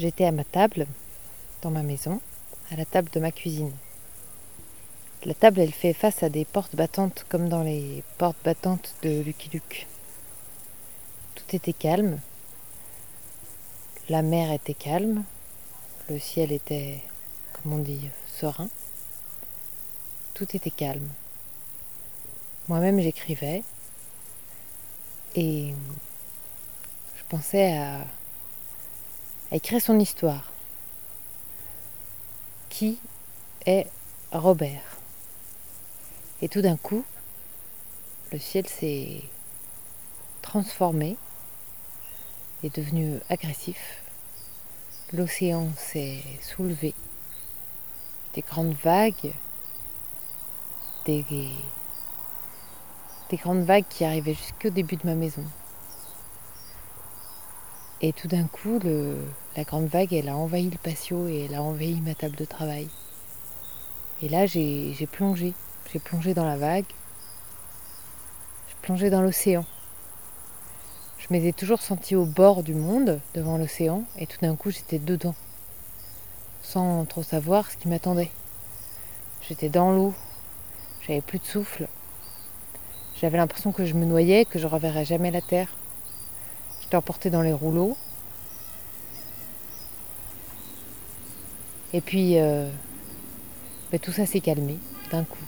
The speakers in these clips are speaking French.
J'étais à ma table, dans ma maison, à la table de ma cuisine. La table, elle fait face à des portes battantes comme dans les portes battantes de Lucky Luke. Tout était calme. La mer était calme. Le ciel était, comme on dit, serein. Tout était calme. Moi-même, j'écrivais. Et je pensais à, à écrire son histoire. Qui est Robert? Et tout d'un coup, le ciel s'est transformé, est devenu agressif. L'océan s'est soulevé. Des grandes vagues, des, des grandes vagues qui arrivaient jusqu'au début de ma maison. Et tout d'un coup, la grande vague, elle a envahi le patio et elle a envahi ma table de travail. Et là, j'ai plongé. J'ai plongé dans la vague. Je plongeais dans l'océan. Je m'étais toujours sentie au bord du monde, devant l'océan, et tout d'un coup j'étais dedans, sans trop savoir ce qui m'attendait. J'étais dans l'eau, j'avais plus de souffle. J'avais l'impression que je me noyais, que je reverrais jamais la terre. J'étais emportée dans les rouleaux. Et puis, euh, ben, tout ça s'est calmé d'un coup.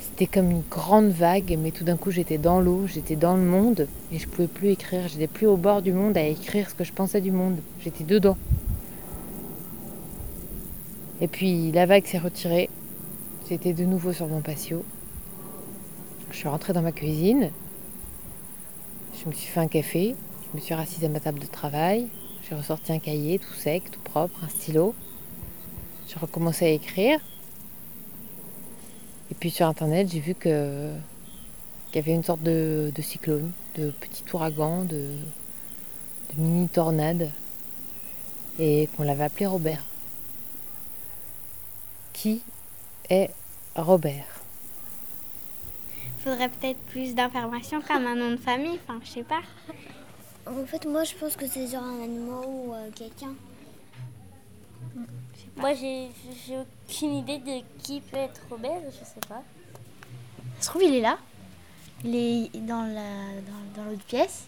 C'était comme une grande vague, mais tout d'un coup j'étais dans l'eau, j'étais dans le monde et je pouvais plus écrire. J'étais plus au bord du monde à écrire ce que je pensais du monde. J'étais dedans. Et puis la vague s'est retirée. J'étais de nouveau sur mon patio. Je suis rentrée dans ma cuisine. Je me suis fait un café. Je me suis rassise à ma table de travail. J'ai ressorti un cahier tout sec, tout propre, un stylo. J'ai recommencé à écrire. Et puis sur internet, j'ai vu que qu'il y avait une sorte de, cyclone, de petit ouragan, de, de mini tornade, et qu'on l'avait appelé Robert. Qui est Robert? Faudrait peut-être plus d'informations comme un nom de famille, enfin je sais pas. En fait, moi je pense que c'est genre un animal ou euh, quelqu'un. Moi, j'ai aucune idée de qui peut être Robert, je sais pas. Ça se trouve, il est là. Il est dans la dans, l'autre pièce.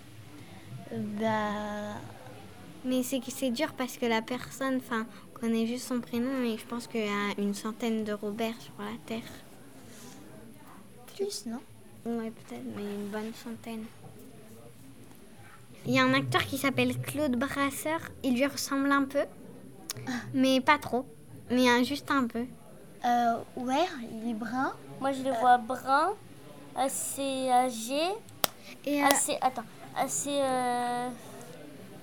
Euh, bah. Mais c'est c'est dur parce que la personne, enfin, connaît juste son prénom et je pense qu'il y a une centaine de Robert sur la Terre. Plus, non? Ouais, peut-être, mais une bonne centaine. Il y a un acteur qui s'appelle Claude Brasseur. Il lui ressemble un peu. Mais pas trop. Mais juste un peu. Euh, ouais, il est brun. Moi, je le vois brun, assez âgé, et euh, assez, attends, assez euh,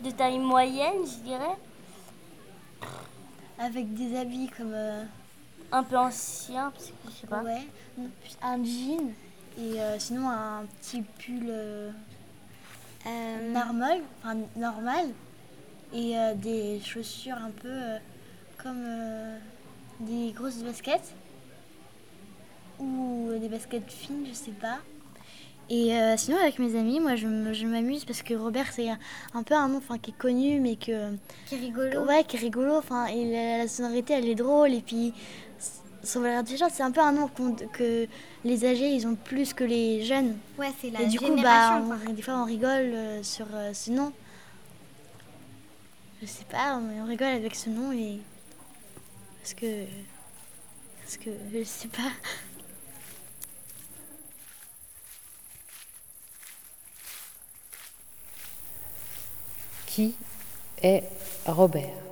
de taille moyenne, je dirais. Avec des habits comme. Un peu ancien, parce que je sais pas. Ouais, un jean et sinon un petit pull normal, enfin normal et euh, des chaussures un peu euh, comme euh, des grosses baskets ou des baskets fines, je sais pas. Et sinon, avec mes amis, moi, je m'amuse parce que Robert, c'est un, peu un nom qui est connu, mais que. Qui est rigolo. Ouais, qui est rigolo. Enfin, et la, sonorité, elle est drôle. Et puis, son valeur déjà, c'est un peu un nom que les âgés, ils ont plus que les jeunes. Ouais, c'est la Et du coup, bah, des fois, on rigole sur ce nom. Je sais pas, on rigole avec ce nom et. Parce que. Parce que. Je sais pas. Qui est Robert?